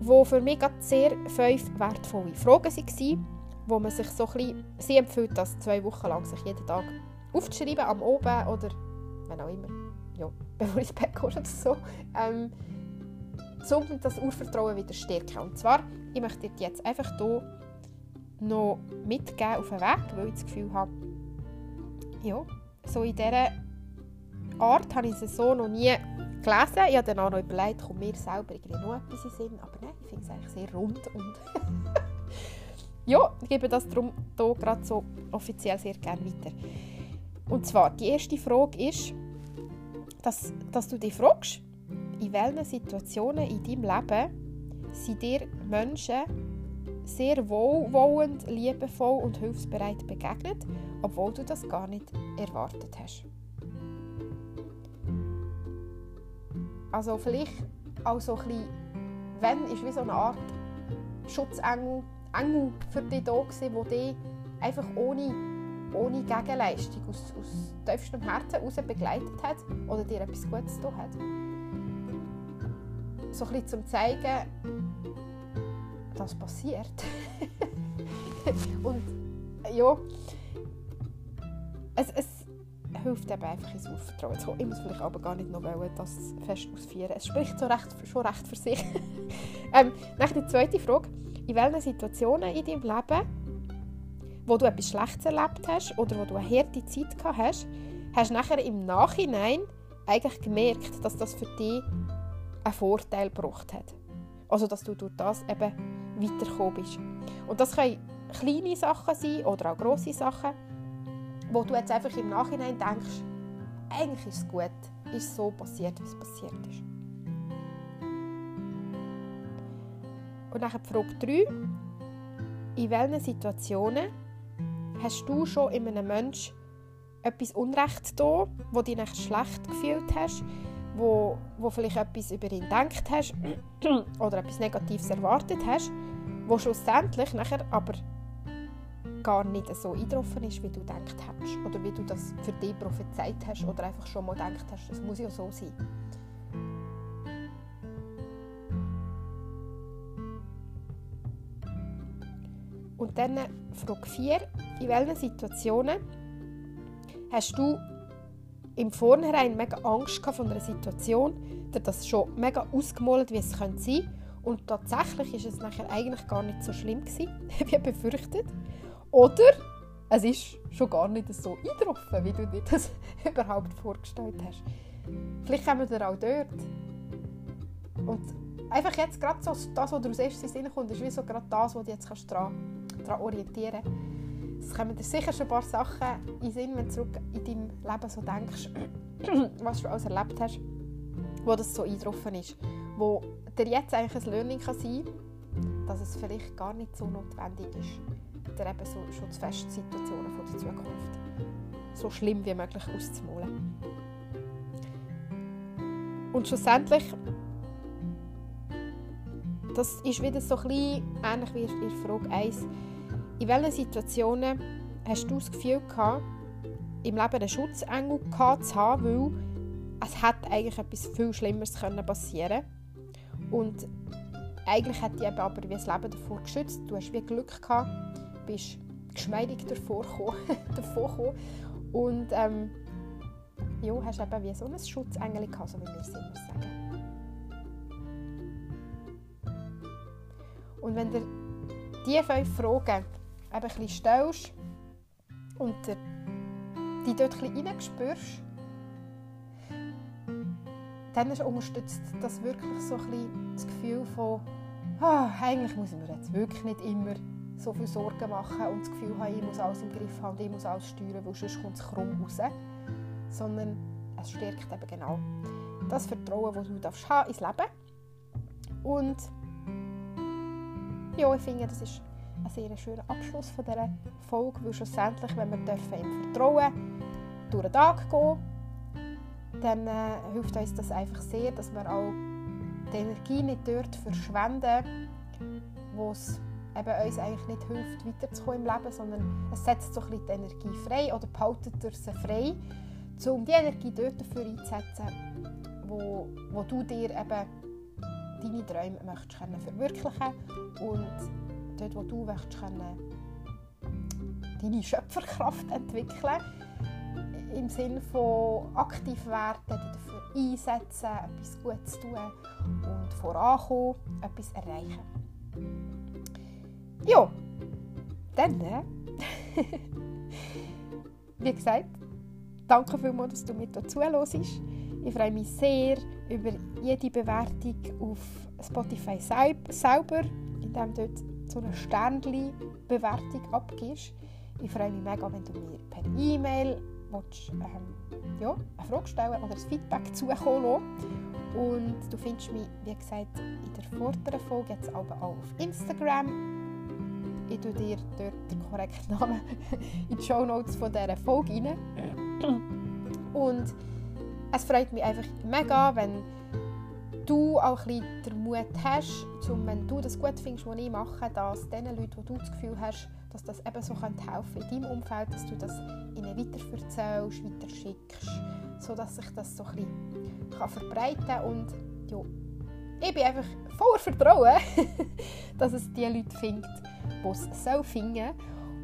wo für mich sehr fünf wertvolle Fragen waren, wo man sich so ein bisschen, sie empfiehlt das zwei Wochen lang, sich jeden Tag aufzuschreiben, am Oben oder wenn auch immer, ja, <laughs> bevor ich ins Bett gehe oder so, ähm, um das Urvertrauen wieder stärken. Und zwar, ich möchte dir jetzt einfach hier noch mitgeben auf den Weg, weil ich das Gefühl habe, ja, so in dieser Art habe ich es so noch nie gelesen. Ich habe dann auch noch überlegt, kommt mir selber irgendwie noch etwas in Sinn. Aber nein, ich finde es eigentlich sehr rund. Und <laughs> ja, ich gebe das darum hier gerade so offiziell sehr gerne weiter. Und zwar, die erste Frage ist, dass, dass du dich fragst, in welchen Situationen in deinem Leben sind dir Menschen sehr wohlwollend, liebevoll und hilfsbereit begegnet, obwohl du das gar nicht erwartet hast. Also vielleicht auch so ein bisschen, wenn, ist wie so eine Art Schutzengel Engel für dich da gewesen, der dich einfach ohne, ohne Gegenleistung aus, aus tiefstem Herzen heraus begleitet hat oder dir etwas Gutes getan hat. So ein bisschen zum zeigen, das passiert. <laughs> und ja, es, es hilft eben einfach ins Aufvertrauen zu kommen. Ich muss vielleicht aber gar nicht noch wollen, das fest ausführen. Es spricht so recht, schon recht für sich. <laughs> ähm, nach die zweite Frage. In welchen Situationen in deinem Leben, wo du etwas Schlechtes erlebt hast oder wo du eine harte Zeit gehabt hast, hast du nachher im Nachhinein eigentlich gemerkt, dass das für dich einen Vorteil gebracht hat. Also, dass du durch das eben weitergekommen bist. Und das können kleine Sachen sein oder auch grosse Sachen, wo du jetzt einfach im Nachhinein denkst, eigentlich ist es gut, ist so passiert, wie es passiert ist. Und dann Frage 3. In welchen Situationen hast du schon in einem Menschen etwas Unrecht da, wo du dich schlecht gefühlt hast, wo, wo vielleicht etwas über ihn gedacht hast <clears throat> oder etwas Negatives erwartet hast, wo schlussendlich nachher aber gar nicht so eingetroffen ist, wie du gedacht hast oder wie du das für dich prophezeit hast oder einfach schon mal gedacht hast, es muss ja so sein. Und dann Frage 4. In welchen Situationen hast du im Vornherein mega Angst von einer Situation, dir das schon mega ausgemalt, wie es sein könnte und tatsächlich ist es nachher eigentlich gar nicht so schlimm gewesen, <laughs> wie befürchtet. Oder es ist schon gar nicht so eingetroffen, wie du dir das <laughs> überhaupt vorgestellt hast. Vielleicht kommen wir auch dort. Und einfach jetzt gerade so, das, was dir aus erstem Sinn kommt, ist wie so gerade das, was du jetzt kannst daran, daran orientieren. Es kommen dir sicher schon ein paar Sachen in den Sinn, wenn du zurück in deinem Leben so denkst, <clears throat> was du alles erlebt hast, wo das so eingetroffen ist. Wo dir jetzt eigentlich ein Learning kann sein kann, dass es vielleicht gar nicht so notwendig ist, dir eben so Schutzfestsituationen von der Zukunft so schlimm wie möglich auszumalen. Und schlussendlich, das ist wieder so ein bisschen ähnlich wie in Frage 1. In welchen Situationen hast du das Gefühl gehabt, im Leben einen Schutzengel zu haben, weil es hätte eigentlich etwas viel Schlimmeres passieren können. Und eigentlich hat dich aber wie das Leben davor geschützt. Du hast wie Glück gehabt, bist geschmeidig <laughs> davor gekommen. Und ähm, ja, hast eben wie so ein Schutzengel gehabt, so wie wir es immer sagen. Und wenn du diese fünf Fragen eben ein bisschen stellst und die dort ein bisschen dann unterstützt das wirklich so ein das Gefühl von, oh, eigentlich muss ich mir jetzt wirklich nicht immer so viel Sorgen machen und das Gefühl haben, ich muss alles im Griff haben ich muss alles steuern, weil sonst kommt es krumm raus. Sondern es stärkt eben genau das Vertrauen, das du darfst haben ins Leben. Und ja, ich finde, das ist ein sehr schöner Abschluss von dieser Folge, weil schlussendlich, wenn wir dürfen im Vertrauen durch den Tag gehen dann äh, hilft uns das einfach sehr, dass wir auch die Energie nicht dort verschwenden, wo es eben uns eigentlich nicht hilft, weiterzukommen im Leben, sondern es setzt so ein bisschen die Energie frei oder behaltet sie frei, um die Energie dort dafür einzusetzen, wo, wo du dir eben deine Träume möchtest können verwirklichen und dort, wo du möchtest können, deine Schöpferkraft entwickeln im Sinne von aktiv werden, dafür einsetzen, etwas Gutes tun und vorankommen, etwas erreichen. Ja, dann, äh, <laughs> wie gesagt, danke vielmals, dass du mir dazu hörst. Ich freue mich sehr über jede Bewertung auf Spotify selber, indem dort so eine Sternchen-Bewertung abgibst. Ich freue mich mega, wenn du mir per E-Mail ähm, ja, eine Frage stellen oder ein Feedback zukommen lassen. Und du findest mich, wie gesagt, in der vorderen Folge jetzt aber auch auf Instagram. Ich tue dir dort den korrekten Namen <laughs> in die Show Notes von dieser Folge rein. Und es freut mich einfach mega, wenn du auch ein bisschen den Mut hast, um, wenn du das gut findest, was ich mache, dass den Leuten, wo du das Gefühl hast, dass das eben so helfen in deinem Umfeld, dass du das ihnen weiterverzählst, weiterschickst, sodass sich das so ein bisschen verbreiten kann. Und ja, ich bin einfach voller Vertrauen, <laughs> dass es die Leute findet, die es so finden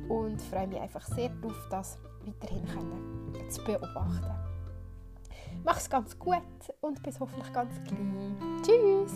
und freue mich einfach sehr darauf, das weiterhin können, zu beobachten. Mach's ganz gut und bis hoffentlich ganz gleich. Tschüss!